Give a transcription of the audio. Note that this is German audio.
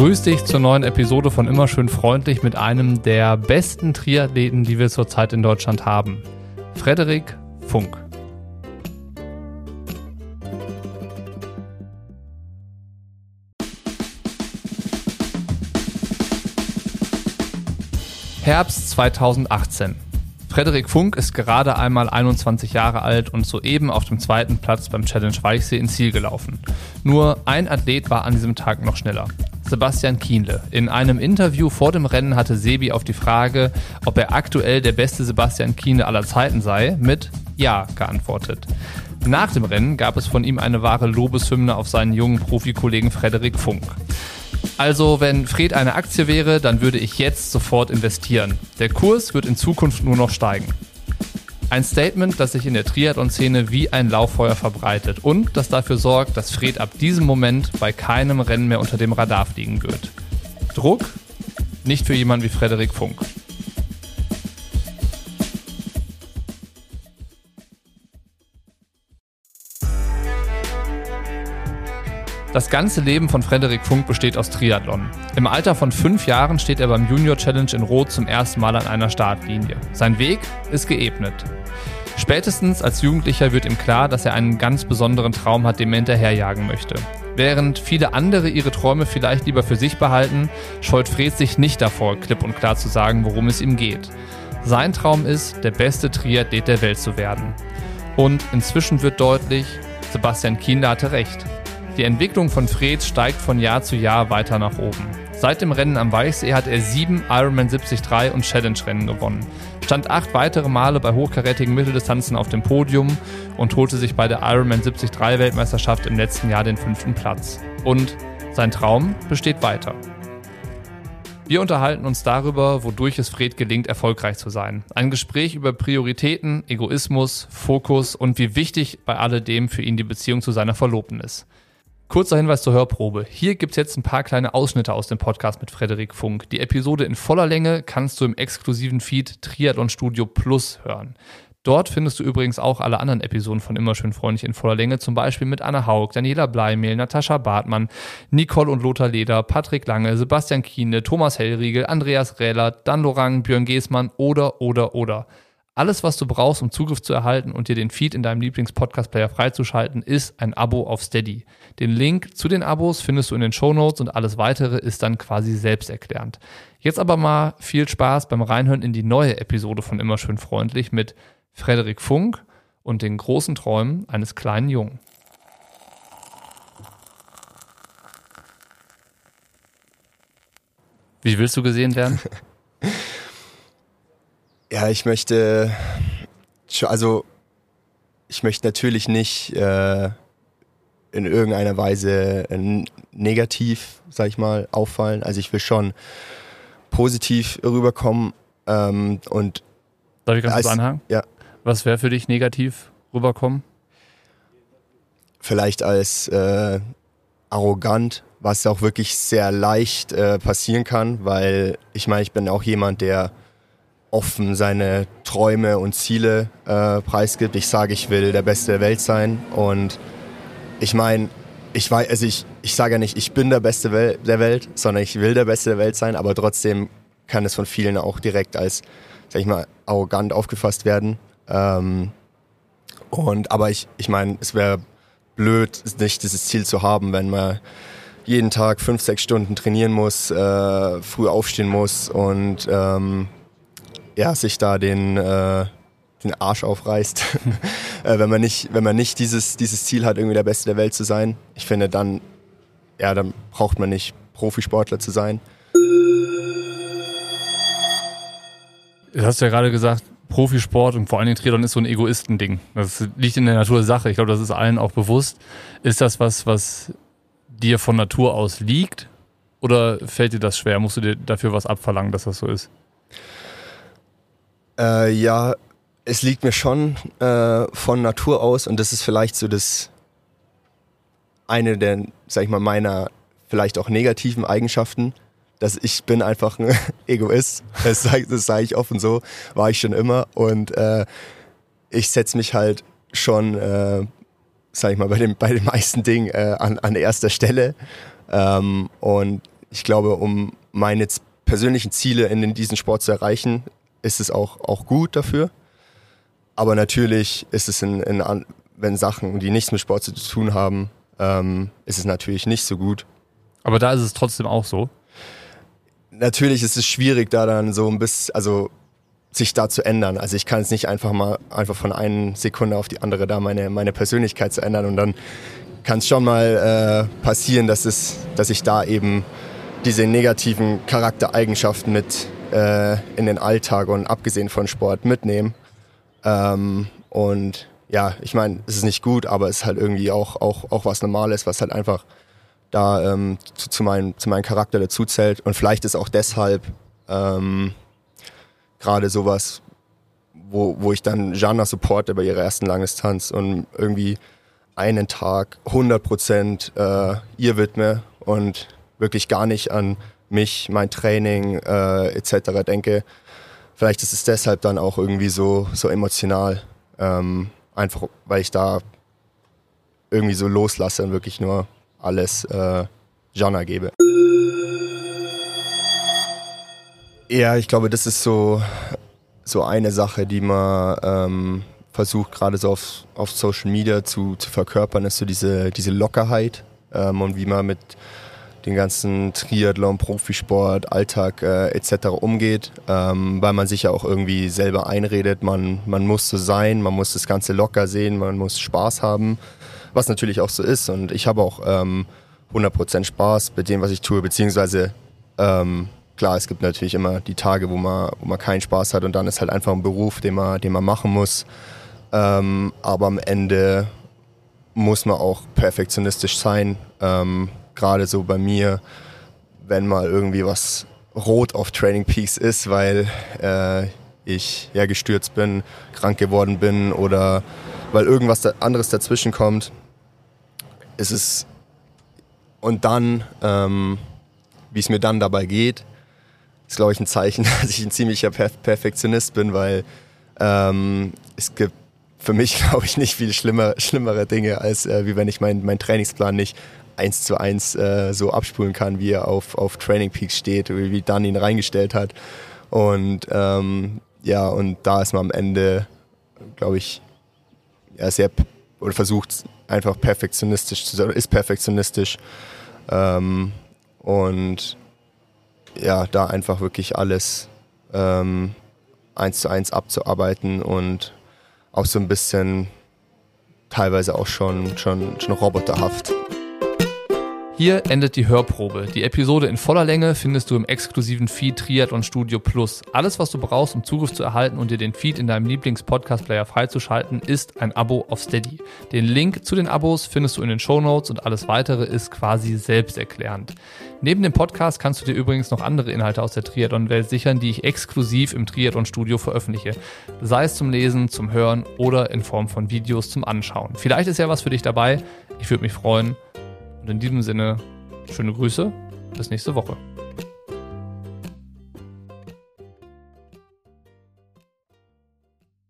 Grüß dich zur neuen Episode von Immer schön freundlich mit einem der besten Triathleten, die wir zurzeit in Deutschland haben. Frederik Funk. Herbst 2018. Frederik Funk ist gerade einmal 21 Jahre alt und soeben auf dem zweiten Platz beim Challenge Weichsee ins Ziel gelaufen. Nur ein Athlet war an diesem Tag noch schneller. Sebastian Kienle. In einem Interview vor dem Rennen hatte Sebi auf die Frage, ob er aktuell der beste Sebastian Kienle aller Zeiten sei, mit Ja geantwortet. Nach dem Rennen gab es von ihm eine wahre Lobeshymne auf seinen jungen Profikollegen Frederik Funk. Also, wenn Fred eine Aktie wäre, dann würde ich jetzt sofort investieren. Der Kurs wird in Zukunft nur noch steigen. Ein Statement, das sich in der Triathlon-Szene wie ein Lauffeuer verbreitet und das dafür sorgt, dass Fred ab diesem Moment bei keinem Rennen mehr unter dem Radar fliegen wird. Druck? Nicht für jemanden wie Frederik Funk. Das ganze Leben von Frederik Funk besteht aus Triathlon. Im Alter von fünf Jahren steht er beim Junior Challenge in Rot zum ersten Mal an einer Startlinie. Sein Weg ist geebnet. Spätestens als Jugendlicher wird ihm klar, dass er einen ganz besonderen Traum hat, dem er hinterherjagen möchte. Während viele andere ihre Träume vielleicht lieber für sich behalten, scheut Fred sich nicht davor, klipp und klar zu sagen, worum es ihm geht. Sein Traum ist, der beste Triathlet der Welt zu werden. Und inzwischen wird deutlich, Sebastian Kienle hatte recht. Die Entwicklung von Fred steigt von Jahr zu Jahr weiter nach oben. Seit dem Rennen am Weichsee hat er sieben Ironman 73 und Challenge-Rennen gewonnen, stand acht weitere Male bei hochkarätigen Mitteldistanzen auf dem Podium und holte sich bei der Ironman 73 Weltmeisterschaft im letzten Jahr den fünften Platz. Und sein Traum besteht weiter. Wir unterhalten uns darüber, wodurch es Fred gelingt, erfolgreich zu sein. Ein Gespräch über Prioritäten, Egoismus, Fokus und wie wichtig bei alledem für ihn die Beziehung zu seiner Verlobten ist. Kurzer Hinweis zur Hörprobe. Hier gibt's jetzt ein paar kleine Ausschnitte aus dem Podcast mit Frederik Funk. Die Episode in voller Länge kannst du im exklusiven Feed Triathlon Studio Plus hören. Dort findest du übrigens auch alle anderen Episoden von Immer schön freundlich in voller Länge, zum Beispiel mit Anna Haug, Daniela Bleimehl, Natascha Bartmann, Nicole und Lothar Leder, Patrick Lange, Sebastian Kiene, Thomas Hellriegel, Andreas Rähler, Dan Lorang, Björn Geßmann oder, oder, oder. Alles, was du brauchst, um Zugriff zu erhalten und dir den Feed in deinem Lieblings-Podcast-Player freizuschalten, ist ein Abo auf Steady. Den Link zu den Abos findest du in den Show Notes und alles weitere ist dann quasi selbsterklärend. Jetzt aber mal viel Spaß beim Reinhören in die neue Episode von Immer schön freundlich mit Frederik Funk und den großen Träumen eines kleinen Jungen. Wie willst du gesehen werden? Ja, ich möchte, also ich möchte natürlich nicht äh, in irgendeiner Weise äh, negativ, sag ich mal, auffallen. Also ich will schon positiv rüberkommen ähm, und Darf ich ganz kurz anhangen? Ja. Was wäre für dich negativ rüberkommen? Vielleicht als äh, arrogant, was auch wirklich sehr leicht äh, passieren kann, weil ich meine, ich bin auch jemand, der offen seine Träume und Ziele äh, preisgibt. Ich sage, ich will der Beste der Welt sein und ich meine, ich weiß, also ich, ich sage ja nicht, ich bin der Beste Wel der Welt, sondern ich will der Beste der Welt sein, aber trotzdem kann es von vielen auch direkt als, sag ich mal, arrogant aufgefasst werden. Ähm, und aber ich, ich meine, es wäre blöd, nicht dieses Ziel zu haben, wenn man jeden Tag fünf, sechs Stunden trainieren muss, äh, früh aufstehen muss und ähm, ja, sich da den, äh, den Arsch aufreißt, äh, wenn man nicht, wenn man nicht dieses, dieses Ziel hat, irgendwie der Beste der Welt zu sein. Ich finde, dann, ja, dann braucht man nicht Profisportler zu sein. Du hast ja gerade gesagt, Profisport und vor allen Dingen Triathlon ist so ein Egoistending. Das liegt in der Natur der Sache. Ich glaube, das ist allen auch bewusst. Ist das was, was dir von Natur aus liegt? Oder fällt dir das schwer? Musst du dir dafür was abverlangen, dass das so ist? Äh, ja, es liegt mir schon äh, von Natur aus und das ist vielleicht so das eine der, sag ich mal, meiner vielleicht auch negativen Eigenschaften, dass ich bin einfach ein Egoist. Das sage sag ich offen so, war ich schon immer und äh, ich setze mich halt schon, äh, sag ich mal, bei, dem, bei den meisten Dingen äh, an, an erster Stelle ähm, und ich glaube, um meine persönlichen Ziele in diesem Sport zu erreichen, ist es auch, auch gut dafür. Aber natürlich ist es in, in wenn Sachen, die nichts mit Sport zu tun haben, ähm, ist es natürlich nicht so gut. Aber da ist es trotzdem auch so. Natürlich ist es schwierig, da dann so ein bisschen, also sich da zu ändern. Also ich kann es nicht einfach mal einfach von einer Sekunde auf die andere da meine, meine Persönlichkeit zu ändern und dann kann es schon mal äh, passieren, dass, es, dass ich da eben diese negativen Charaktereigenschaften mit äh, in den Alltag und abgesehen von Sport mitnehme. Ähm, und ja, ich meine, es ist nicht gut, aber es ist halt irgendwie auch, auch, auch was Normales, was halt einfach da ähm, zu, zu, mein, zu meinem Charakter dazu zählt. Und vielleicht ist auch deshalb ähm, gerade sowas, wo, wo ich dann Jana supporte bei ihrer ersten Langdistanz und irgendwie einen Tag 100 Prozent äh, ihr widme und wirklich gar nicht an mich, mein Training äh, etc. denke. Vielleicht ist es deshalb dann auch irgendwie so, so emotional. Ähm, einfach weil ich da irgendwie so loslasse und wirklich nur alles äh, Jana gebe. Ja, ich glaube, das ist so, so eine Sache, die man ähm, versucht gerade so auf, auf Social Media zu, zu verkörpern, ist so diese, diese Lockerheit ähm, und wie man mit den ganzen Triathlon, Profisport, Alltag äh, etc. umgeht, ähm, weil man sich ja auch irgendwie selber einredet, man, man muss so sein, man muss das Ganze locker sehen, man muss Spaß haben, was natürlich auch so ist und ich habe auch ähm, 100% Spaß mit dem, was ich tue, beziehungsweise ähm, klar, es gibt natürlich immer die Tage, wo man, wo man keinen Spaß hat und dann ist halt einfach ein Beruf, den man, den man machen muss. Ähm, aber am Ende muss man auch perfektionistisch sein. Ähm, Gerade so bei mir, wenn mal irgendwie was rot auf Training Peaks ist, weil äh, ich ja gestürzt bin, krank geworden bin oder weil irgendwas anderes dazwischen kommt, ist es und dann, ähm, wie es mir dann dabei geht, ist, glaube ich, ein Zeichen, dass ich ein ziemlicher Perfektionist bin, weil ähm, es gibt für mich, glaube ich, nicht viel schlimmer, schlimmere Dinge, als äh, wie wenn ich meinen mein Trainingsplan nicht eins zu eins äh, so abspulen kann, wie er auf, auf Training Peaks steht, wie, wie Dan ihn reingestellt hat. Und ähm, ja, und da ist man am Ende, glaube ich, ja, sehr oder versucht einfach perfektionistisch zu sein, ist perfektionistisch. Ähm, und ja, da einfach wirklich alles ähm, eins zu eins abzuarbeiten und auch so ein bisschen teilweise auch schon, schon, schon roboterhaft. Hier endet die Hörprobe. Die Episode in voller Länge findest du im exklusiven Feed Triathlon Studio Plus. Alles, was du brauchst, um Zugriff zu erhalten und dir den Feed in deinem Lieblings-Podcast-Player freizuschalten, ist ein Abo auf Steady. Den Link zu den Abos findest du in den Show Notes und alles weitere ist quasi selbsterklärend. Neben dem Podcast kannst du dir übrigens noch andere Inhalte aus der Triathlon-Welt sichern, die ich exklusiv im Triathlon Studio veröffentliche. Sei es zum Lesen, zum Hören oder in Form von Videos zum Anschauen. Vielleicht ist ja was für dich dabei. Ich würde mich freuen. Und in diesem Sinne, schöne Grüße. Bis nächste Woche.